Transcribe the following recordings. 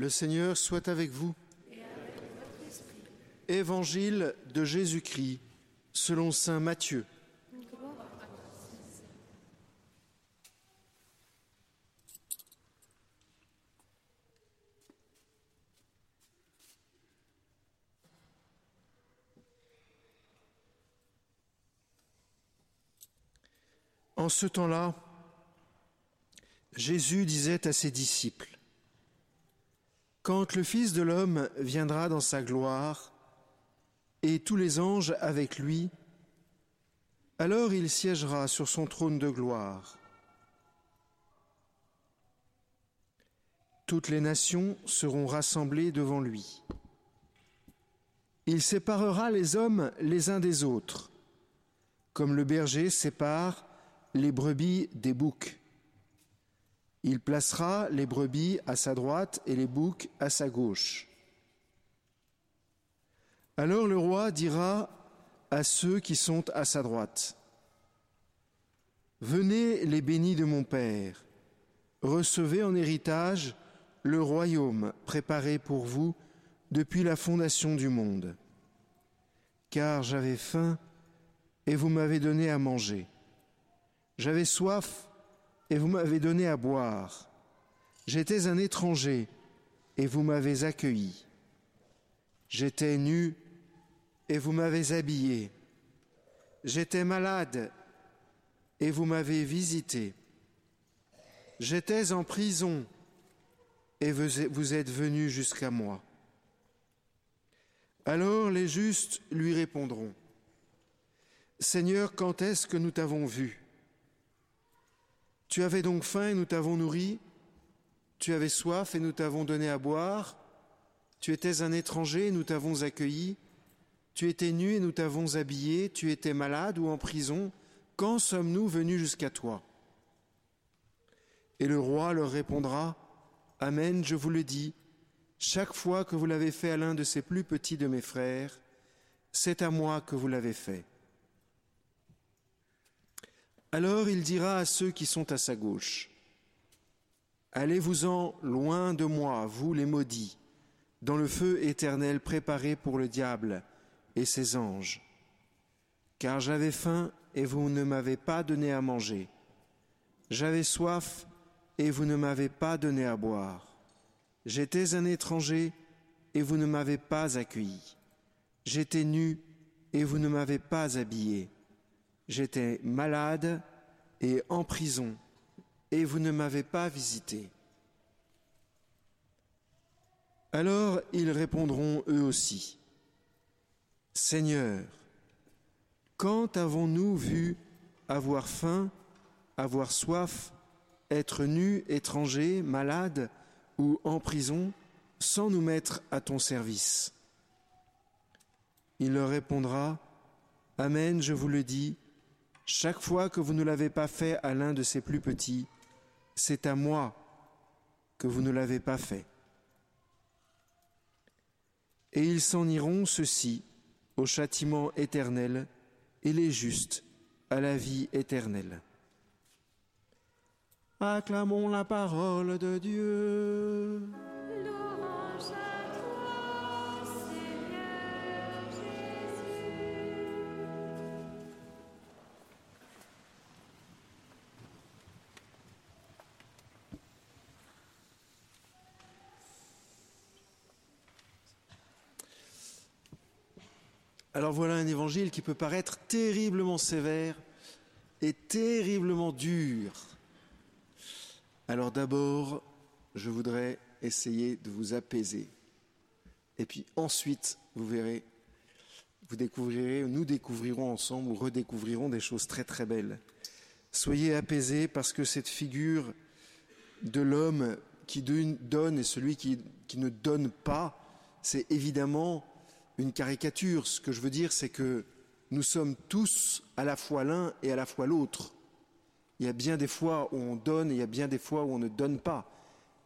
Le Seigneur soit avec vous. Évangile de Jésus-Christ selon Saint Matthieu. En ce temps-là, Jésus disait à ses disciples, Quand le Fils de l'homme viendra dans sa gloire, et tous les anges avec lui, alors il siégera sur son trône de gloire. Toutes les nations seront rassemblées devant lui. Il séparera les hommes les uns des autres, comme le berger sépare les brebis des boucs. Il placera les brebis à sa droite et les boucs à sa gauche. Alors le roi dira à ceux qui sont à sa droite, Venez les bénis de mon Père, recevez en héritage le royaume préparé pour vous depuis la fondation du monde. Car j'avais faim et vous m'avez donné à manger. J'avais soif et vous m'avez donné à boire. J'étais un étranger et vous m'avez accueilli. J'étais nu et vous m'avez habillé. J'étais malade et vous m'avez visité. J'étais en prison et vous êtes venu jusqu'à moi. Alors les justes lui répondront, Seigneur, quand est-ce que nous t'avons vu? Tu avais donc faim et nous t'avons nourri, tu avais soif et nous t'avons donné à boire, tu étais un étranger et nous t'avons accueilli, tu étais nu et nous t'avons habillé, tu étais malade ou en prison, quand sommes-nous venus jusqu'à toi? Et le roi leur répondra, Amen, je vous le dis, chaque fois que vous l'avez fait à l'un de ces plus petits de mes frères, c'est à moi que vous l'avez fait. Alors il dira à ceux qui sont à sa gauche, Allez-vous-en loin de moi, vous les maudits, dans le feu éternel préparé pour le diable et ses anges. Car j'avais faim et vous ne m'avez pas donné à manger. J'avais soif et vous ne m'avez pas donné à boire. J'étais un étranger et vous ne m'avez pas accueilli. J'étais nu et vous ne m'avez pas habillé. J'étais malade et en prison, et vous ne m'avez pas visité. Alors ils répondront eux aussi, Seigneur, quand avons-nous vu avoir faim, avoir soif, être nus, étrangers, malades ou en prison, sans nous mettre à ton service? Il leur répondra, Amen, je vous le dis, chaque fois que vous ne l'avez pas fait à l'un de ces plus petits, c'est à moi que vous ne l'avez pas fait. Et ils s'en iront, ceux-ci, au châtiment éternel, et les justes à la vie éternelle. Acclamons la parole de Dieu. Alors voilà un évangile qui peut paraître terriblement sévère et terriblement dur. Alors d'abord, je voudrais essayer de vous apaiser. Et puis ensuite, vous verrez, vous découvrirez, nous découvrirons ensemble ou redécouvrirons des choses très très belles. Soyez apaisés parce que cette figure de l'homme qui donne et celui qui, qui ne donne pas, c'est évidemment une caricature. Ce que je veux dire, c'est que nous sommes tous à la fois l'un et à la fois l'autre. Il y a bien des fois où on donne il y a bien des fois où on ne donne pas.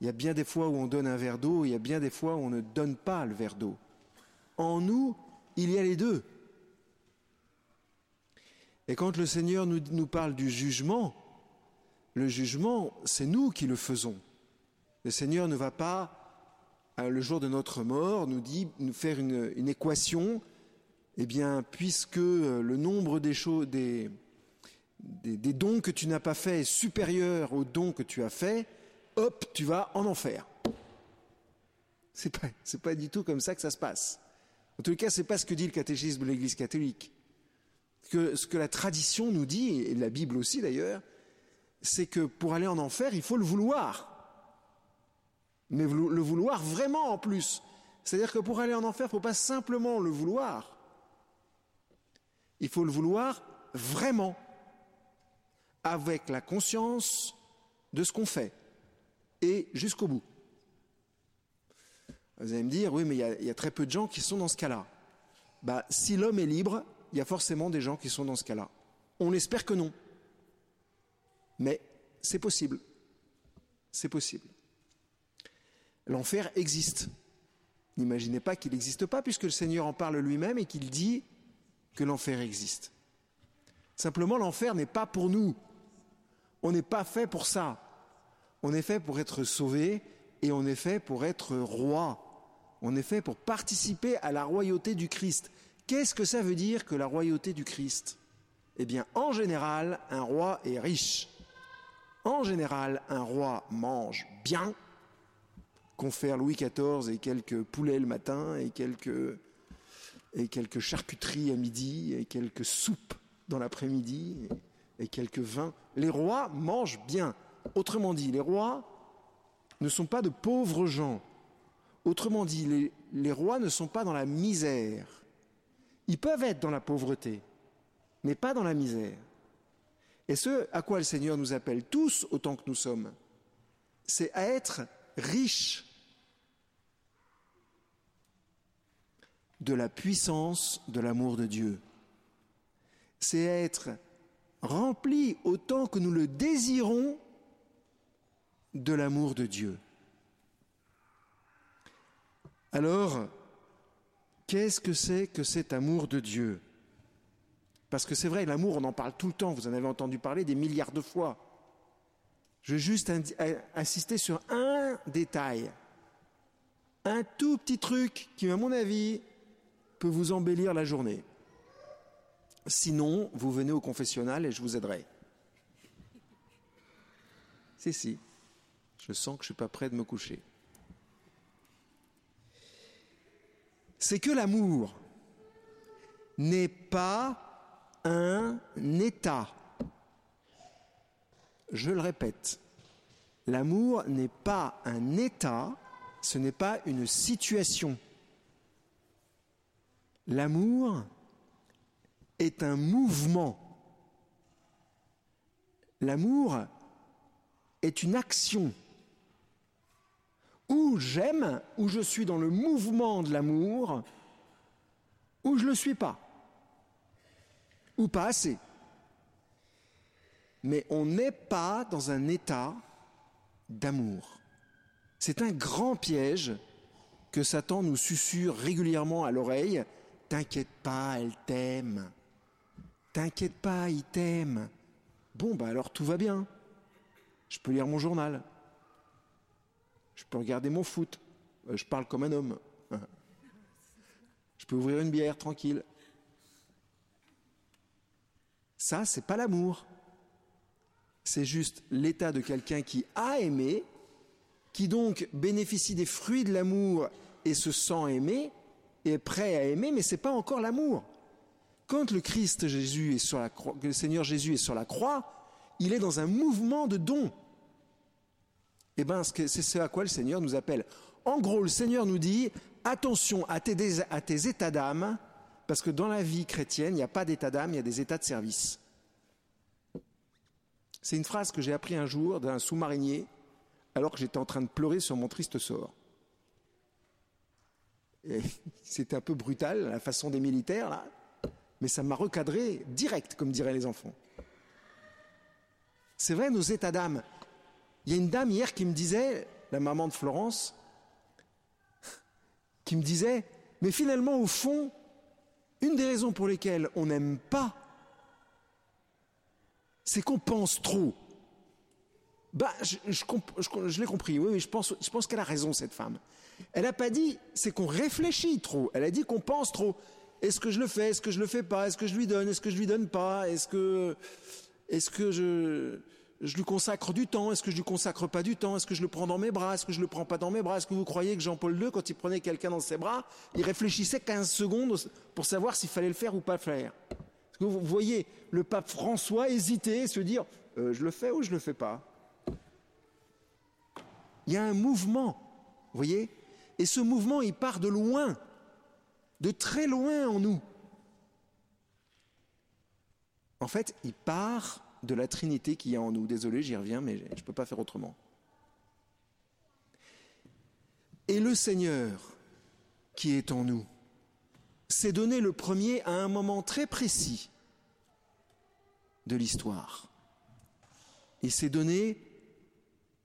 Il y a bien des fois où on donne un verre d'eau il y a bien des fois où on ne donne pas le verre d'eau. En nous, il y a les deux. Et quand le Seigneur nous, nous parle du jugement, le jugement, c'est nous qui le faisons. Le Seigneur ne va pas le jour de notre mort, nous dit, nous faire une, équation, eh bien, puisque le nombre des, choses, des, des, dons que tu n'as pas fait est supérieur aux dons que tu as fait, hop, tu vas en enfer. C'est pas, c'est pas du tout comme ça que ça se passe. En tout cas, c'est pas ce que dit le catéchisme de l'Église catholique. Que, ce que la tradition nous dit, et la Bible aussi d'ailleurs, c'est que pour aller en enfer, il faut le vouloir. Mais le vouloir vraiment en plus. C'est-à-dire que pour aller en enfer, il ne faut pas simplement le vouloir. Il faut le vouloir vraiment, avec la conscience de ce qu'on fait, et jusqu'au bout. Vous allez me dire, oui, mais il y, a très peu de gens qui sont dans ce cas-là. Bah, si l'homme est libre, il y a forcément des gens qui sont dans ce cas-là. On espère que non. Mais c'est possible. C'est possible. L'enfer existe. N'imaginez pas qu'il n'existe pas, puisque le Seigneur en parle lui-même et qu'il dit que l'enfer existe. Simplement, l'enfer n'est pas pour nous. On n'est pas fait pour ça. On est fait pour être sauvé et on est fait pour être roi. On est fait pour participer à la royauté du Christ. Qu'est-ce que ça veut dire que la royauté du Christ? Eh bien, en général, un roi est riche. En général, un roi mange bien, confère Louis XIV et quelques poulets le matin et quelques, et quelques charcuteries à midi et quelques soupes dans l'après-midi et quelques vins. Les rois mangent bien. Autrement dit, les rois ne sont pas de pauvres gens. Autrement dit, les, les rois ne sont pas dans la misère. Ils peuvent être dans la pauvreté, mais pas dans la misère. Et ce à quoi le Seigneur nous appelle tous autant que nous sommes, c'est à être riches de la puissance de l'amour de Dieu. C'est être remplis autant que nous le désirons de l'amour de Dieu. Alors, qu'est-ce que c'est que cet amour de Dieu? Parce que c'est vrai, l'amour, on en parle tout le temps, vous en avez entendu parler des milliards de fois. Je veux juste insister sur un détail, un tout petit truc qui, à mon avis, peut vous embellir la journée. Sinon, vous venez au confessionnal et je vous aiderai. Si, si. Je sens que je ne suis pas prêt de me coucher. C'est que l'amour n'est pas un état. Je le répète, l'amour n'est pas un état, ce n'est pas une situation. L'amour est un mouvement. L'amour est une action ou j'aime, ou je suis dans le mouvement de l'amour, ou je ne le suis pas, ou pas assez. Mais on n'est pas dans un état d'amour. C'est un grand piège que Satan nous susurre régulièrement à l'oreille. T'inquiète pas, elle t'aime. T'inquiète pas, il t'aime. Bon, bah alors tout va bien. Je peux lire mon journal. Je peux regarder mon foot. Euh, je parle comme un homme. Je peux ouvrir une bière tranquille. Ça, c'est pas l'amour. C'est juste l'état de quelqu'un qui a aimé, qui donc bénéficie des fruits de l'amour et se sent aimé, est prêt à aimer, mais ce n'est pas encore l'amour. Quand le Christ Jésus est sur la croix, le Seigneur Jésus est sur la croix, il est dans un mouvement de don. Eh bien, c'est ce à quoi le Seigneur nous appelle. En gros, le Seigneur nous dit attention à tes, à tes états d'âme, parce que dans la vie chrétienne, il n'y a pas d'état d'âme, il y a des états de service. C'est une phrase que j'ai appris un jour d'un sous-marinier, alors que j'étais en train de pleurer sur mon triste sort. C'était un peu brutal, la façon des militaires, là, mais ça m'a recadré direct, comme diraient les enfants. C'est vrai, nos états d'âme, il y a une dame hier qui me disait, la maman de Florence, qui me disait, mais finalement, au fond, une des raisons pour lesquelles on n'aime pas, c'est qu'on pense trop. Bah, je, l'ai compris, oui, oui, je pense, qu'elle a raison, cette femme. Elle n'a pas dit, c'est qu'on réfléchit trop, elle a dit qu'on pense trop. Est-ce que je le fais? Est-ce que je le fais pas? Est-ce que je lui donne? Est-ce que je lui donne pas? Est-ce que, est-ce que je, je lui consacre du temps? Est-ce que je lui consacre pas du temps? Est-ce que je le prends dans mes bras? Est-ce que je le prends pas dans mes bras? Est-ce que vous croyez que Jean-Paul II, quand il prenait quelqu'un dans ses bras, il réfléchissait 15 secondes pour savoir s'il fallait le faire ou pas le faire? Vous voyez le pape François hésiter, se dire euh, je le fais ou je le fais pas? Il y a un mouvement, vous voyez? Et ce mouvement, il part de loin, de très loin en nous. En fait, il part de la Trinité qui est en nous. Désolé, j'y reviens, mais je ne peux pas faire autrement. Et le Seigneur qui est en nous s'est donné le premier à un moment très précis de l'histoire. Il s'est donné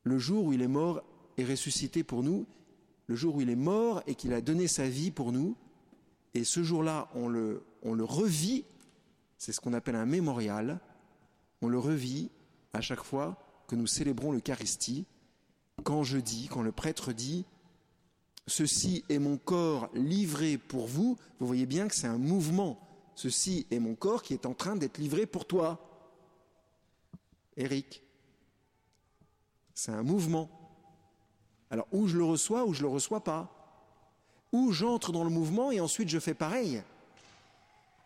le jour où il est mort et ressuscité pour nous, le jour où il est mort et qu'il a donné sa vie pour nous. Et ce jour-là, on le, on le revit, c'est ce qu'on appelle un mémorial, on le revit à chaque fois que nous célébrons l'Eucharistie, quand je dis, quand le prêtre dit Ceci est mon corps livré pour vous, vous voyez bien que c'est un mouvement. Ceci est mon corps qui est en train d'être livré pour toi. Eric. C'est un mouvement. Alors, ou je le reçois ou je ne le reçois pas. Ou j'entre dans le mouvement et ensuite je fais pareil.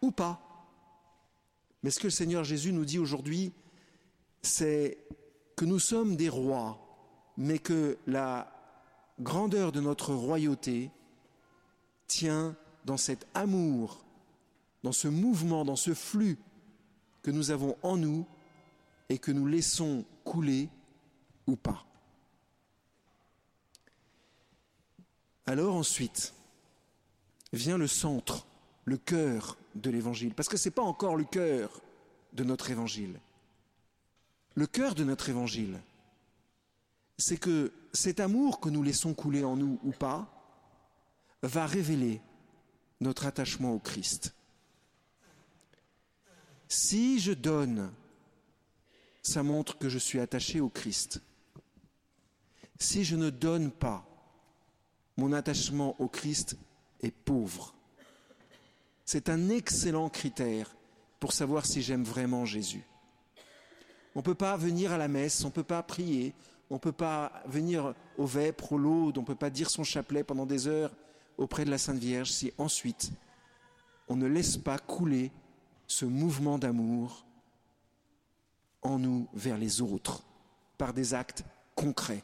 Ou pas. Mais ce que le Seigneur Jésus nous dit aujourd'hui, c'est que nous sommes des rois, mais que la grandeur de notre royauté tient dans cet amour, dans ce mouvement, dans ce flux que nous avons en nous et que nous laissons couler ou pas. Alors ensuite vient le centre, le cœur de l'évangile, parce que ce n'est pas encore le cœur de notre évangile. Le cœur de notre évangile, c'est que cet amour que nous laissons couler en nous ou pas va révéler notre attachement au Christ. Si je donne, ça montre que je suis attaché au Christ. Si je ne donne pas, mon attachement au Christ est pauvre. C'est un excellent critère pour savoir si j'aime vraiment Jésus. On ne peut pas venir à la messe, on ne peut pas prier, on ne peut pas venir au vêpres, au laude, on ne peut pas dire son chapelet pendant des heures auprès de la Sainte Vierge si ensuite on ne laisse pas couler ce mouvement d'amour en nous vers les autres par des actes concrets.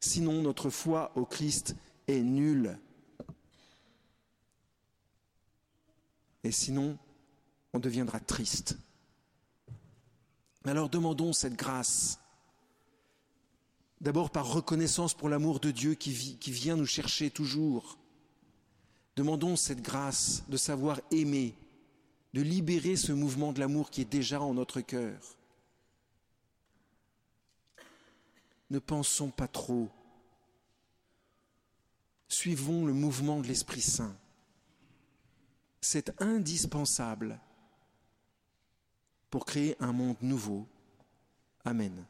Sinon, notre foi au Christ est nulle. Et sinon, on deviendra triste. Alors demandons cette grâce. D'abord par reconnaissance pour l'amour de Dieu qui, vient nous chercher toujours. Demandons cette grâce de savoir aimer, de libérer ce mouvement de l'amour qui est déjà en notre cœur. Ne pensons pas trop. Suivons le mouvement de l'Esprit Saint c'est indispensable pour créer un monde nouveau. Amen.